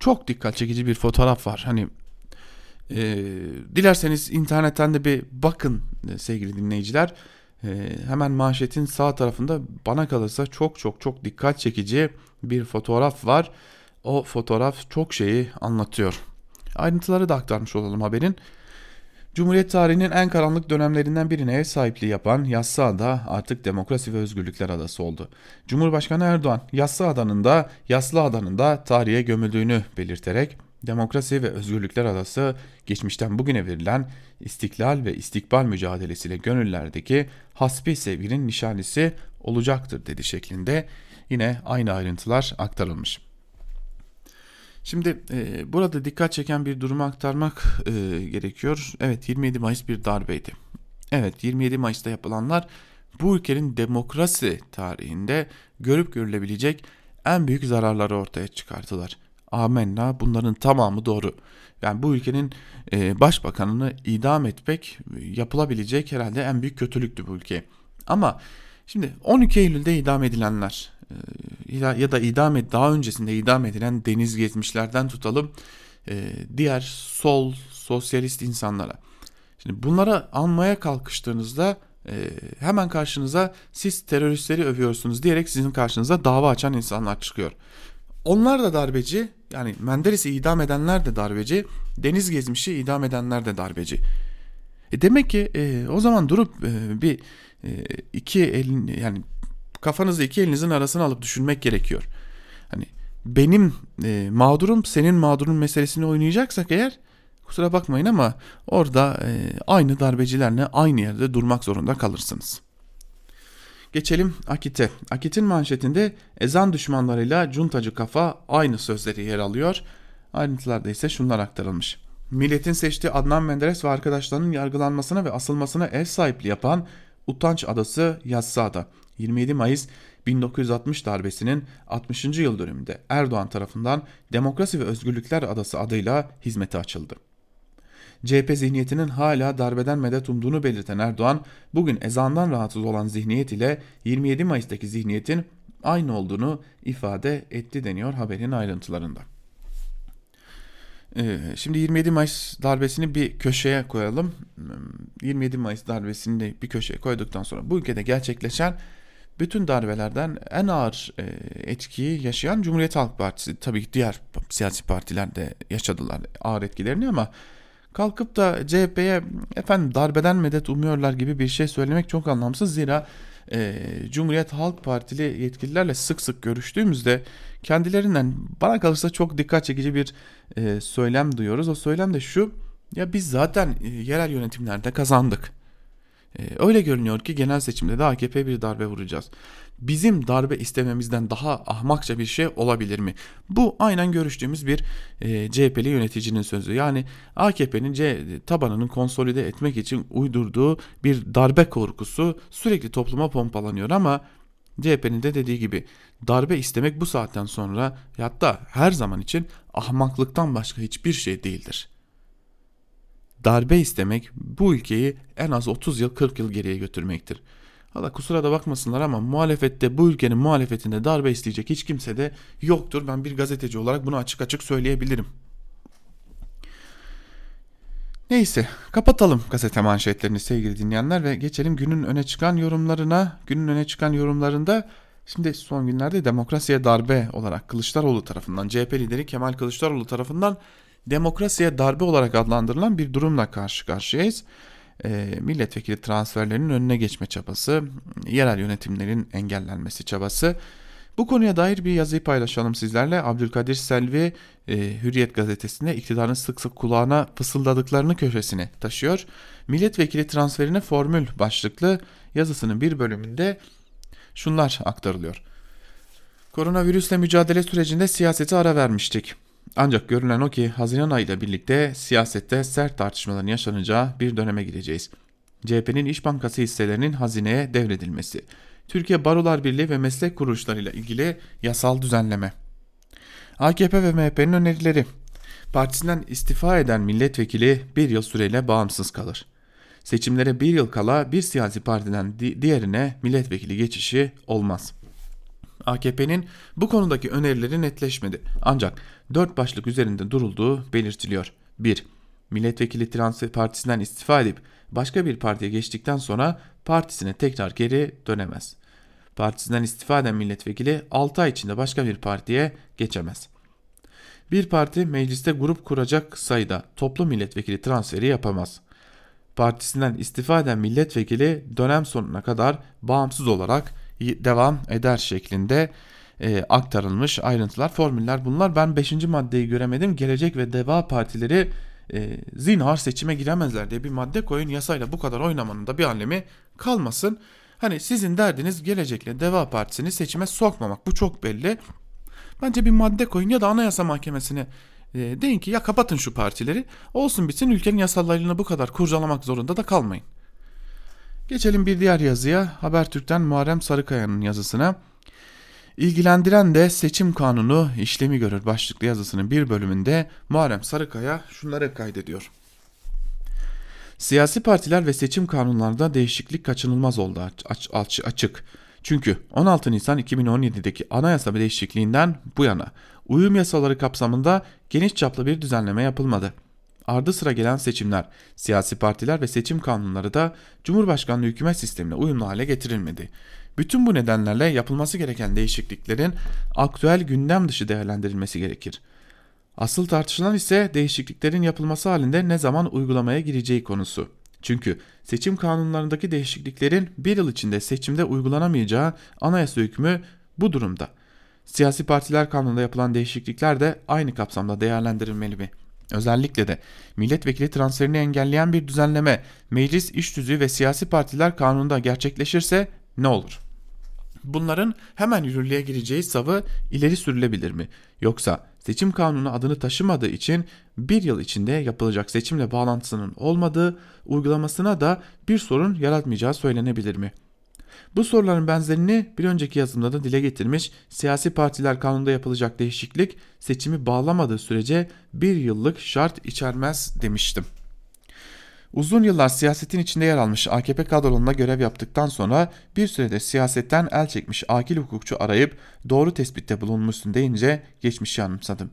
çok dikkat çekici bir fotoğraf var. Hani e, dilerseniz internetten de bir bakın sevgili dinleyiciler. Ee, hemen manşetin sağ tarafında bana kalırsa çok çok çok dikkat çekici bir fotoğraf var. O fotoğraf çok şeyi anlatıyor. Ayrıntıları da aktarmış olalım haberin. Cumhuriyet tarihinin en karanlık dönemlerinden birine ev sahipliği yapan Yassıada artık demokrasi ve özgürlükler adası oldu. Cumhurbaşkanı Erdoğan Yassıada'nın da Yassıada'nın da tarihe gömüldüğünü belirterek demokrasi ve özgürlükler adası geçmişten bugüne verilen istiklal ve istikbal mücadelesiyle gönüllerdeki hasbi sevginin nişanesi olacaktır dedi şeklinde yine aynı ayrıntılar aktarılmış. Şimdi e, burada dikkat çeken bir durumu aktarmak e, gerekiyor. Evet 27 Mayıs bir darbeydi. Evet 27 Mayıs'ta yapılanlar bu ülkenin demokrasi tarihinde görüp görülebilecek en büyük zararları ortaya çıkarttılar. Amenna bunların tamamı doğru. Yani bu ülkenin e, başbakanını idam etmek yapılabilecek herhalde en büyük kötülüktü bu ülke. Ama şimdi 12 Eylül'de idam edilenler ya da idam et daha öncesinde idam edilen deniz gezmişlerden tutalım e, diğer sol sosyalist insanlara. Şimdi bunlara almaya kalkıştığınızda e, hemen karşınıza siz teröristleri övüyorsunuz diyerek sizin karşınıza dava açan insanlar çıkıyor. Onlar da darbeci yani Menderes'i idam edenler de darbeci deniz gezmişi idam edenler de darbeci. E demek ki e, o zaman durup e, bir e, iki elin yani kafanızı iki elinizin arasına alıp düşünmek gerekiyor. Hani benim e, mağdurum senin mağdurun meselesini oynayacaksak eğer kusura bakmayın ama orada e, aynı darbecilerle aynı yerde durmak zorunda kalırsınız. Geçelim Akit'e. Akit'in manşetinde ezan düşmanlarıyla cuntacı kafa aynı sözleri yer alıyor. Ayrıntılarda ise şunlar aktarılmış. Milletin seçtiği Adnan Menderes ve arkadaşlarının yargılanmasına ve asılmasına ev sahipliği yapan Utanç Adası Yassıada 27 Mayıs 1960 darbesinin 60. yıl dönümünde Erdoğan tarafından Demokrasi ve Özgürlükler Adası adıyla hizmete açıldı. CHP zihniyetinin hala darbeden medet umduğunu belirten Erdoğan, bugün ezandan rahatsız olan zihniyet ile 27 Mayıs'taki zihniyetin aynı olduğunu ifade etti deniyor haberin ayrıntılarında. Ee, şimdi 27 Mayıs darbesini bir köşeye koyalım. 27 Mayıs darbesini bir köşeye koyduktan sonra bu ülkede gerçekleşen bütün darbelerden en ağır e, etkiyi yaşayan Cumhuriyet Halk Partisi. Tabii ki diğer siyasi partiler de yaşadılar ağır etkilerini ama kalkıp da CHP'ye efendim darbeden medet umuyorlar gibi bir şey söylemek çok anlamsız. Zira e, Cumhuriyet Halk Partili yetkililerle sık sık görüştüğümüzde kendilerinden bana kalırsa çok dikkat çekici bir e, söylem duyuyoruz. O söylem de şu ya biz zaten e, yerel yönetimlerde kazandık. E, öyle görünüyor ki genel seçimde de AKP bir darbe vuracağız bizim darbe istememizden daha ahmakça bir şey olabilir mi? Bu aynen görüştüğümüz bir e, CHP'li yöneticinin sözü. Yani AKP'nin C tabanının konsolide etmek için uydurduğu bir darbe korkusu sürekli topluma pompalanıyor ama CHP'nin de dediği gibi darbe istemek bu saatten sonra hatta her zaman için ahmaklıktan başka hiçbir şey değildir. Darbe istemek bu ülkeyi en az 30 yıl 40 yıl geriye götürmektir. Valla kusura da bakmasınlar ama muhalefette bu ülkenin muhalefetinde darbe isteyecek hiç kimse de yoktur. Ben bir gazeteci olarak bunu açık açık söyleyebilirim. Neyse kapatalım gazete manşetlerini sevgili dinleyenler ve geçelim günün öne çıkan yorumlarına. Günün öne çıkan yorumlarında şimdi son günlerde demokrasiye darbe olarak Kılıçdaroğlu tarafından CHP lideri Kemal Kılıçdaroğlu tarafından demokrasiye darbe olarak adlandırılan bir durumla karşı karşıyayız e, milletvekili transferlerinin önüne geçme çabası, yerel yönetimlerin engellenmesi çabası. Bu konuya dair bir yazıyı paylaşalım sizlerle. Abdülkadir Selvi e, Hürriyet gazetesinde iktidarın sık sık kulağına fısıldadıklarını köşesine taşıyor. Milletvekili transferine formül başlıklı yazısının bir bölümünde şunlar aktarılıyor. Koronavirüsle mücadele sürecinde siyasete ara vermiştik. Ancak görünen o ki Haziran ayıyla birlikte siyasette sert tartışmaların yaşanacağı bir döneme gireceğiz. CHP'nin İş Bankası hisselerinin hazineye devredilmesi, Türkiye Barolar Birliği ve meslek kuruluşlarıyla ilgili yasal düzenleme. AKP ve MHP'nin önerileri. Partisinden istifa eden milletvekili bir yıl süreyle bağımsız kalır. Seçimlere bir yıl kala bir siyasi partiden diğerine milletvekili geçişi olmaz.'' AKP'nin bu konudaki önerileri netleşmedi. Ancak dört başlık üzerinde durulduğu belirtiliyor. 1. Milletvekili transfer partisinden istifa edip başka bir partiye geçtikten sonra partisine tekrar geri dönemez. Partisinden istifa eden milletvekili 6 ay içinde başka bir partiye geçemez. Bir parti mecliste grup kuracak sayıda toplu milletvekili transferi yapamaz. Partisinden istifa eden milletvekili dönem sonuna kadar bağımsız olarak devam eder şeklinde e, aktarılmış ayrıntılar, formüller bunlar. Ben 5. maddeyi göremedim. Gelecek ve Deva partileri e, zinhar seçime giremezler diye bir madde koyun. Yasayla bu kadar oynamanın da bir anlamı kalmasın. Hani sizin derdiniz gelecekle Deva Partisi'ni seçime sokmamak. Bu çok belli. Bence bir madde koyun ya da Anayasa Mahkemesi'ne e, deyin ki ya kapatın şu partileri. Olsun bitsin ülkenin yasallarını bu kadar kurcalamak zorunda da kalmayın. Geçelim bir diğer yazıya. Habertürk'ten Muharrem Sarıkaya'nın yazısına. İlgilendiren de seçim kanunu işlemi görür başlıklı yazısının bir bölümünde Muharrem Sarıkaya şunları kaydediyor. Siyasi partiler ve seçim kanunlarında değişiklik kaçınılmaz oldu aç, aç, açık. Çünkü 16 Nisan 2017'deki anayasa değişikliğinden bu yana uyum yasaları kapsamında geniş çaplı bir düzenleme yapılmadı. Ardı sıra gelen seçimler, siyasi partiler ve seçim kanunları da Cumhurbaşkanlığı hükümet sistemine uyumlu hale getirilmedi. Bütün bu nedenlerle yapılması gereken değişikliklerin aktüel gündem dışı değerlendirilmesi gerekir. Asıl tartışılan ise değişikliklerin yapılması halinde ne zaman uygulamaya gireceği konusu. Çünkü seçim kanunlarındaki değişikliklerin bir yıl içinde seçimde uygulanamayacağı anayasa hükmü bu durumda. Siyasi partiler kanununda yapılan değişiklikler de aynı kapsamda değerlendirilmeli mi? Özellikle de milletvekili transferini engelleyen bir düzenleme meclis iş tüzüğü ve siyasi partiler kanununda gerçekleşirse ne olur? Bunların hemen yürürlüğe gireceği savı ileri sürülebilir mi? Yoksa seçim kanunu adını taşımadığı için bir yıl içinde yapılacak seçimle bağlantısının olmadığı, uygulamasına da bir sorun yaratmayacağı söylenebilir mi? Bu soruların benzerini bir önceki yazımda da dile getirmiş, siyasi partiler kanunda yapılacak değişiklik seçimi bağlamadığı sürece bir yıllık şart içermez demiştim. Uzun yıllar siyasetin içinde yer almış AKP kadrolunda görev yaptıktan sonra bir süredir siyasetten el çekmiş akil hukukçu arayıp doğru tespitte bulunmuşsun deyince geçmişi anımsadım.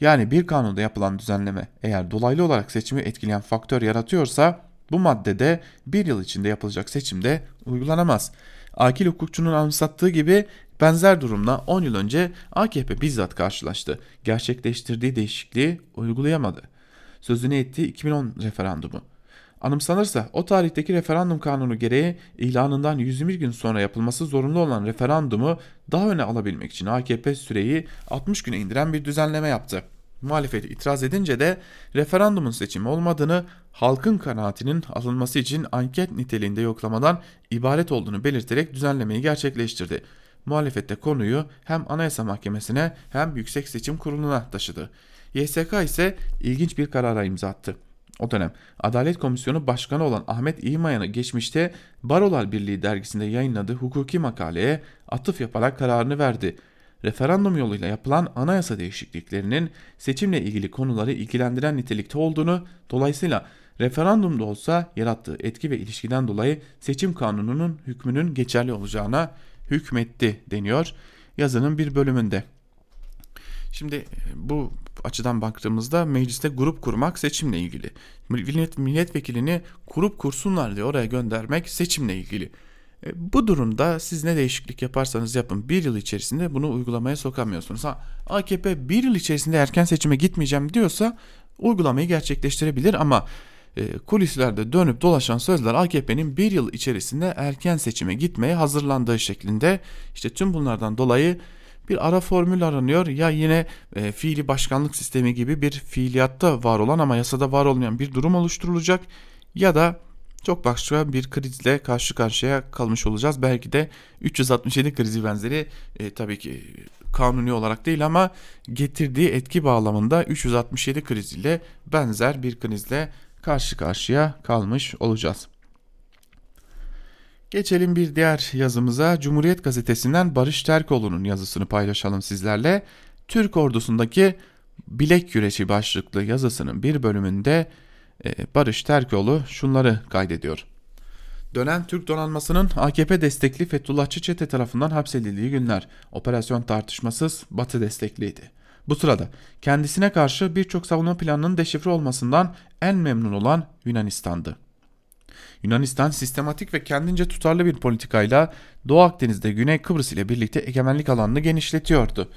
Yani bir kanunda yapılan düzenleme eğer dolaylı olarak seçimi etkileyen faktör yaratıyorsa bu maddede bir yıl içinde yapılacak seçimde uygulanamaz. Akil hukukçunun anımsattığı gibi benzer durumla 10 yıl önce AKP bizzat karşılaştı. Gerçekleştirdiği değişikliği uygulayamadı. Sözünü ettiği 2010 referandumu. Anımsanırsa o tarihteki referandum kanunu gereği ilanından 121 gün sonra yapılması zorunlu olan referandumu daha öne alabilmek için AKP süreyi 60 güne indiren bir düzenleme yaptı. Muhalefet itiraz edince de referandumun seçimi olmadığını, halkın kanaatinin alınması için anket niteliğinde yoklamadan ibaret olduğunu belirterek düzenlemeyi gerçekleştirdi. Muhalefette konuyu hem Anayasa Mahkemesi'ne hem Yüksek Seçim Kurulu'na taşıdı. YSK ise ilginç bir karara imza attı. O dönem Adalet Komisyonu Başkanı olan Ahmet İğmayan'ı geçmişte Barolar Birliği dergisinde yayınladığı hukuki makaleye atıf yaparak kararını verdi. Referandum yoluyla yapılan anayasa değişikliklerinin seçimle ilgili konuları ilgilendiren nitelikte olduğunu, dolayısıyla referandumda olsa yarattığı etki ve ilişkiden dolayı seçim kanununun hükmünün geçerli olacağına hükmetti deniyor yazının bir bölümünde. Şimdi bu açıdan baktığımızda mecliste grup kurmak seçimle ilgili. Millet, milletvekilini grup kursunlar diye oraya göndermek seçimle ilgili. E, bu durumda siz ne değişiklik yaparsanız yapın bir yıl içerisinde bunu uygulamaya sokamıyorsunuz. Ha, AKP bir yıl içerisinde erken seçime gitmeyeceğim diyorsa uygulamayı gerçekleştirebilir ama e, kulislerde dönüp dolaşan sözler AKP'nin bir yıl içerisinde erken seçime gitmeye hazırlandığı şeklinde. İşte tüm bunlardan dolayı bir ara formül aranıyor ya yine e, fiili başkanlık sistemi gibi bir fiiliyatta var olan ama yasada var olmayan bir durum oluşturulacak ya da çok başka bir krizle karşı karşıya kalmış olacağız. Belki de 367 krizi benzeri e, tabii ki kanuni olarak değil ama getirdiği etki bağlamında 367 kriziyle benzer bir krizle karşı karşıya kalmış olacağız. Geçelim bir diğer yazımıza. Cumhuriyet Gazetesi'nden Barış Terkoğlu'nun yazısını paylaşalım sizlerle. Türk ordusundaki bilek güreşi başlıklı yazısının bir bölümünde Barış Terkoğlu şunları kaydediyor. Dönen Türk donanmasının AKP destekli Fethullahçı çete tarafından hapsedildiği günler operasyon tartışmasız Batı destekliydi. Bu sırada kendisine karşı birçok savunma planının deşifre olmasından en memnun olan Yunanistan'dı. Yunanistan sistematik ve kendince tutarlı bir politikayla Doğu Akdeniz'de Güney Kıbrıs ile birlikte egemenlik alanını genişletiyordu.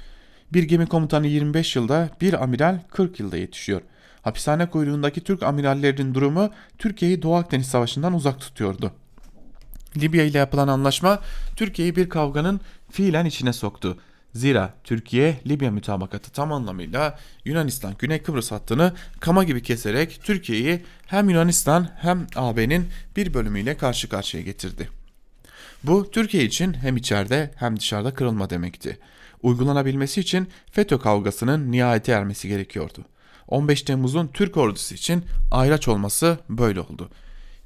Bir gemi komutanı 25 yılda, bir amiral 40 yılda yetişiyor. Hapishane kuyruğundaki Türk amirallerinin durumu Türkiye'yi Doğu Akdeniz Savaşı'ndan uzak tutuyordu. Libya ile yapılan anlaşma Türkiye'yi bir kavganın fiilen içine soktu. Zira Türkiye Libya mütabakatı tam anlamıyla Yunanistan Güney Kıbrıs hattını kama gibi keserek Türkiye'yi hem Yunanistan hem AB'nin bir bölümüyle karşı karşıya getirdi. Bu Türkiye için hem içeride hem dışarıda kırılma demekti. Uygulanabilmesi için FETÖ kavgasının nihayete ermesi gerekiyordu. 15 Temmuz'un Türk ordusu için ayraç olması böyle oldu.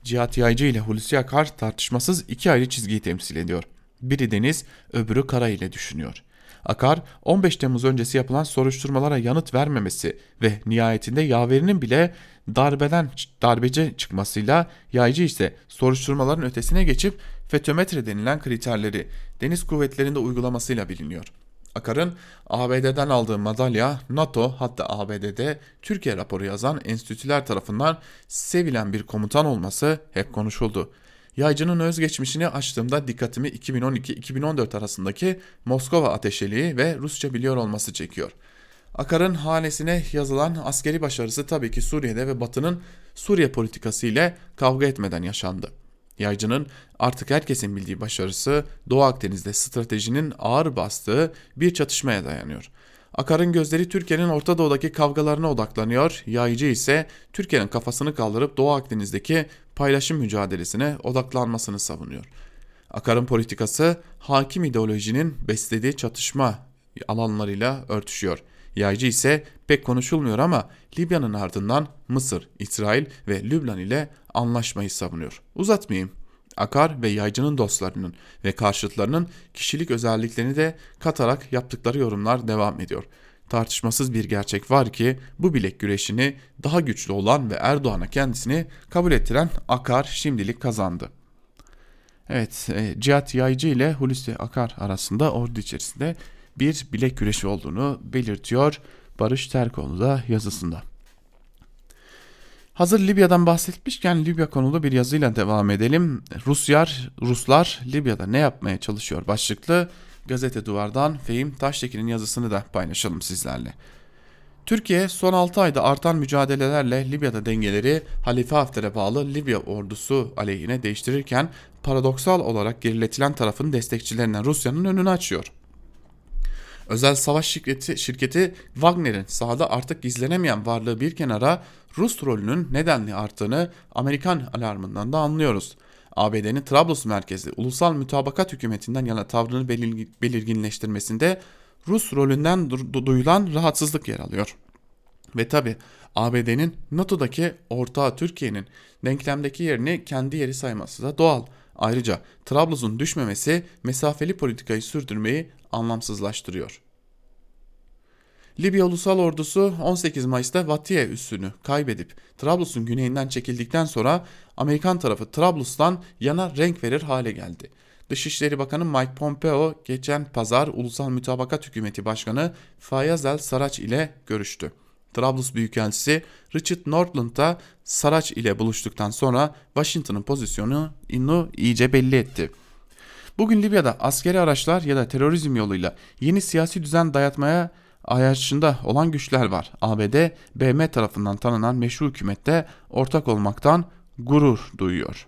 Cihat Yaycı ile Hulusi Akar tartışmasız iki ayrı çizgiyi temsil ediyor. Biri deniz, öbürü kara ile düşünüyor. Akar 15 Temmuz öncesi yapılan soruşturmalara yanıt vermemesi ve nihayetinde yaverinin bile darbeden darbeci çıkmasıyla yaycı ise soruşturmaların ötesine geçip FETÖ-METRE denilen kriterleri deniz kuvvetlerinde uygulamasıyla biliniyor. Akar'ın ABD'den aldığı madalya NATO hatta ABD'de Türkiye raporu yazan enstitüler tarafından sevilen bir komutan olması hep konuşuldu. Yaycı'nın özgeçmişini açtığımda dikkatimi 2012-2014 arasındaki Moskova ateşeliği ve Rusça biliyor olması çekiyor. Akar'ın hanesine yazılan askeri başarısı tabii ki Suriye'de ve Batı'nın Suriye politikası ile kavga etmeden yaşandı. Yaycı'nın artık herkesin bildiği başarısı Doğu Akdeniz'de stratejinin ağır bastığı bir çatışmaya dayanıyor. Akar'ın gözleri Türkiye'nin Orta Doğu'daki kavgalarına odaklanıyor, Yaycı ise Türkiye'nin kafasını kaldırıp Doğu Akdeniz'deki paylaşım mücadelesine odaklanmasını savunuyor. Akar'ın politikası hakim ideolojinin beslediği çatışma alanlarıyla örtüşüyor. Yaycı ise pek konuşulmuyor ama Libya'nın ardından Mısır, İsrail ve Lübnan ile anlaşmayı savunuyor. Uzatmayayım. Akar ve Yaycı'nın dostlarının ve karşıtlarının kişilik özelliklerini de katarak yaptıkları yorumlar devam ediyor. Tartışmasız bir gerçek var ki bu bilek güreşini daha güçlü olan ve Erdoğan'a kendisini kabul ettiren Akar şimdilik kazandı. Evet, e, Cihat Yaycı ile Hulusi Akar arasında ordu içerisinde bir bilek güreşi olduğunu belirtiyor Barış Terkoğlu da yazısında. Hazır Libya'dan bahsetmişken Libya konulu bir yazıyla devam edelim. Ruslar, Ruslar Libya'da ne yapmaya çalışıyor başlıklı gazete duvardan Fehim Taştekin'in yazısını da paylaşalım sizlerle. Türkiye son 6 ayda artan mücadelelerle Libya'da dengeleri Halife Hafter'e bağlı Libya ordusu aleyhine değiştirirken paradoksal olarak geriletilen tarafın destekçilerinden Rusya'nın önünü açıyor. Özel savaş şirketi, şirketi Wagner'in sahada artık gizlenemeyen varlığı bir kenara Rus rolünün nedenli arttığını Amerikan alarmından da anlıyoruz. ABD'nin Trablus merkezi ulusal mütabakat hükümetinden yana tavrını belirginleştirmesinde Rus rolünden duyulan rahatsızlık yer alıyor. Ve tabi ABD'nin NATO'daki ortağı Türkiye'nin denklemdeki yerini kendi yeri sayması da doğal. Ayrıca Trablus'un düşmemesi mesafeli politikayı sürdürmeyi anlamsızlaştırıyor. Libya Ulusal Ordusu 18 Mayıs'ta Vatiye üssünü kaybedip Trablus'un güneyinden çekildikten sonra Amerikan tarafı Trablus'tan yana renk verir hale geldi. Dışişleri Bakanı Mike Pompeo geçen pazar Ulusal Mütabakat Hükümeti Başkanı Fayyaz El Saraç ile görüştü. Trablus Büyükelçisi Richard Northland da Saraç ile buluştuktan sonra Washington'ın pozisyonu inu iyice belli etti. Bugün Libya'da askeri araçlar ya da terörizm yoluyla yeni siyasi düzen dayatmaya ayarçında olan güçler var. ABD, BM tarafından tanınan meşru hükümette ortak olmaktan gurur duyuyor.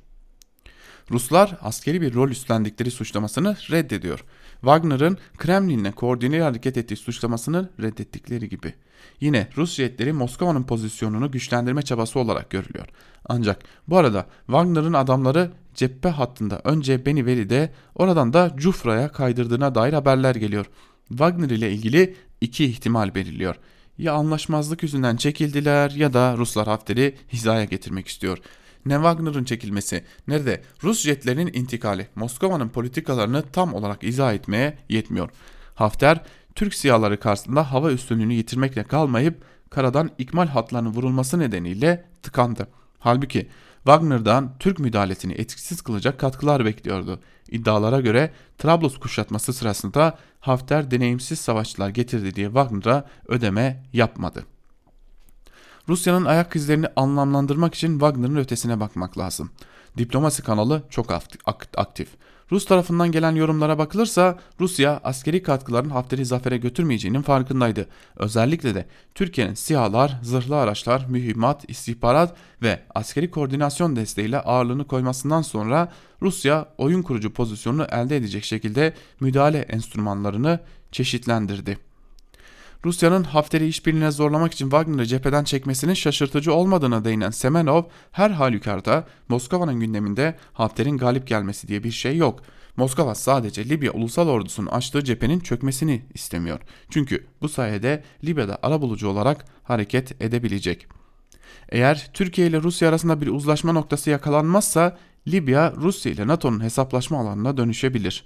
Ruslar askeri bir rol üstlendikleri suçlamasını reddediyor. Wagner'ın Kremlin'le koordineli hareket ettiği suçlamasını reddettikleri gibi. Yine Rus jetleri Moskova'nın pozisyonunu güçlendirme çabası olarak görülüyor. Ancak bu arada Wagner'ın adamları cephe hattında önce Beniveli'de oradan da Cufra'ya kaydırdığına dair haberler geliyor. Wagner ile ilgili iki ihtimal belirliyor. Ya anlaşmazlık yüzünden çekildiler ya da Ruslar Hafter'i hizaya getirmek istiyor. Ne Wagner'ın çekilmesi ne de Rus jetlerinin intikali Moskova'nın politikalarını tam olarak izah etmeye yetmiyor. Hafter Türk siyaları karşısında hava üstünlüğünü yitirmekle kalmayıp karadan ikmal hatlarının vurulması nedeniyle tıkandı. Halbuki Wagner'dan Türk müdahalesini etkisiz kılacak katkılar bekliyordu. İddialara göre Trablus kuşatması sırasında Hafter deneyimsiz savaşçılar getirdi diye Wagner'a ödeme yapmadı. Rusya'nın ayak izlerini anlamlandırmak için Wagner'ın ötesine bakmak lazım. Diplomasi kanalı çok aktif. Rus tarafından gelen yorumlara bakılırsa Rusya askeri katkıların Hafter'i zafere götürmeyeceğinin farkındaydı. Özellikle de Türkiye'nin sihalar, zırhlı araçlar, mühimmat, istihbarat ve askeri koordinasyon desteğiyle ağırlığını koymasından sonra Rusya oyun kurucu pozisyonunu elde edecek şekilde müdahale enstrümanlarını çeşitlendirdi. Rusya'nın Hafter'i işbirliğine zorlamak için Wagner'ı cepheden çekmesinin şaşırtıcı olmadığına değinen Semenov her halükarda Moskova'nın gündeminde Hafter'in galip gelmesi diye bir şey yok. Moskova sadece Libya ulusal ordusunun açtığı cephenin çökmesini istemiyor. Çünkü bu sayede Libya'da arabulucu olarak hareket edebilecek. Eğer Türkiye ile Rusya arasında bir uzlaşma noktası yakalanmazsa Libya Rusya ile NATO'nun hesaplaşma alanına dönüşebilir.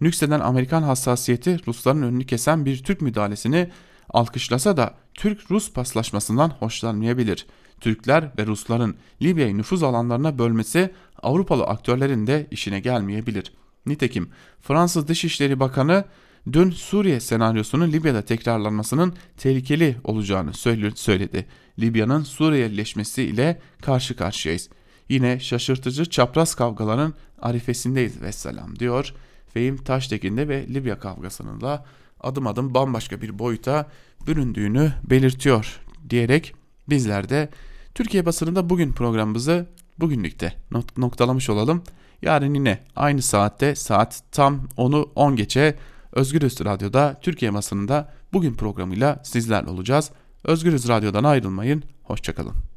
Nükseden Amerikan hassasiyeti Rusların önünü kesen bir Türk müdahalesini alkışlasa da Türk-Rus paslaşmasından hoşlanmayabilir. Türkler ve Rusların Libya'yı nüfuz alanlarına bölmesi Avrupalı aktörlerin de işine gelmeyebilir. Nitekim Fransız Dışişleri Bakanı dün Suriye senaryosunun Libya'da tekrarlanmasının tehlikeli olacağını söyledi. Libya'nın Suriyelileşmesi ile karşı karşıyayız. Yine şaşırtıcı çapraz kavgaların arifesindeyiz vesselam diyor. Fehim Taştekin'de ve Libya kavgasının da adım adım bambaşka bir boyuta büründüğünü belirtiyor diyerek bizler de Türkiye basınında bugün programımızı bugünlükte noktalamış olalım. Yarın yine aynı saatte saat tam 10'u 10 geçe Özgürüz Radyo'da Türkiye basınında bugün programıyla sizlerle olacağız. Özgürüz Radyo'dan ayrılmayın. Hoşçakalın.